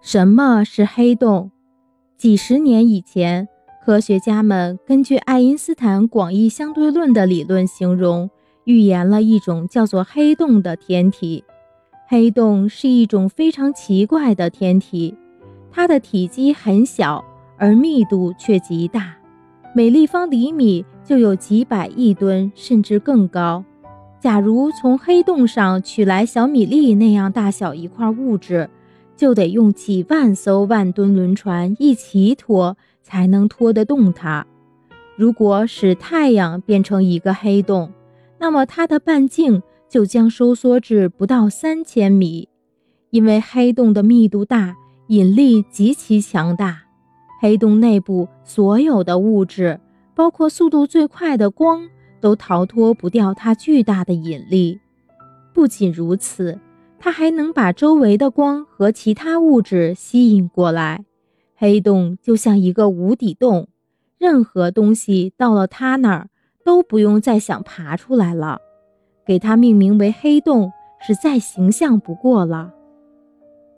什么是黑洞？几十年以前，科学家们根据爱因斯坦广义相对论的理论形容，预言了一种叫做黑洞的天体。黑洞是一种非常奇怪的天体，它的体积很小，而密度却极大，每立方厘米就有几百亿吨，甚至更高。假如从黑洞上取来小米粒那样大小一块物质，就得用几万艘万吨轮船一起拖，才能拖得动它。如果使太阳变成一个黑洞，那么它的半径。就将收缩至不到三千米，因为黑洞的密度大，引力极其强大。黑洞内部所有的物质，包括速度最快的光，都逃脱不掉它巨大的引力。不仅如此，它还能把周围的光和其他物质吸引过来。黑洞就像一个无底洞，任何东西到了它那儿，都不用再想爬出来了。给它命名为黑洞是再形象不过了。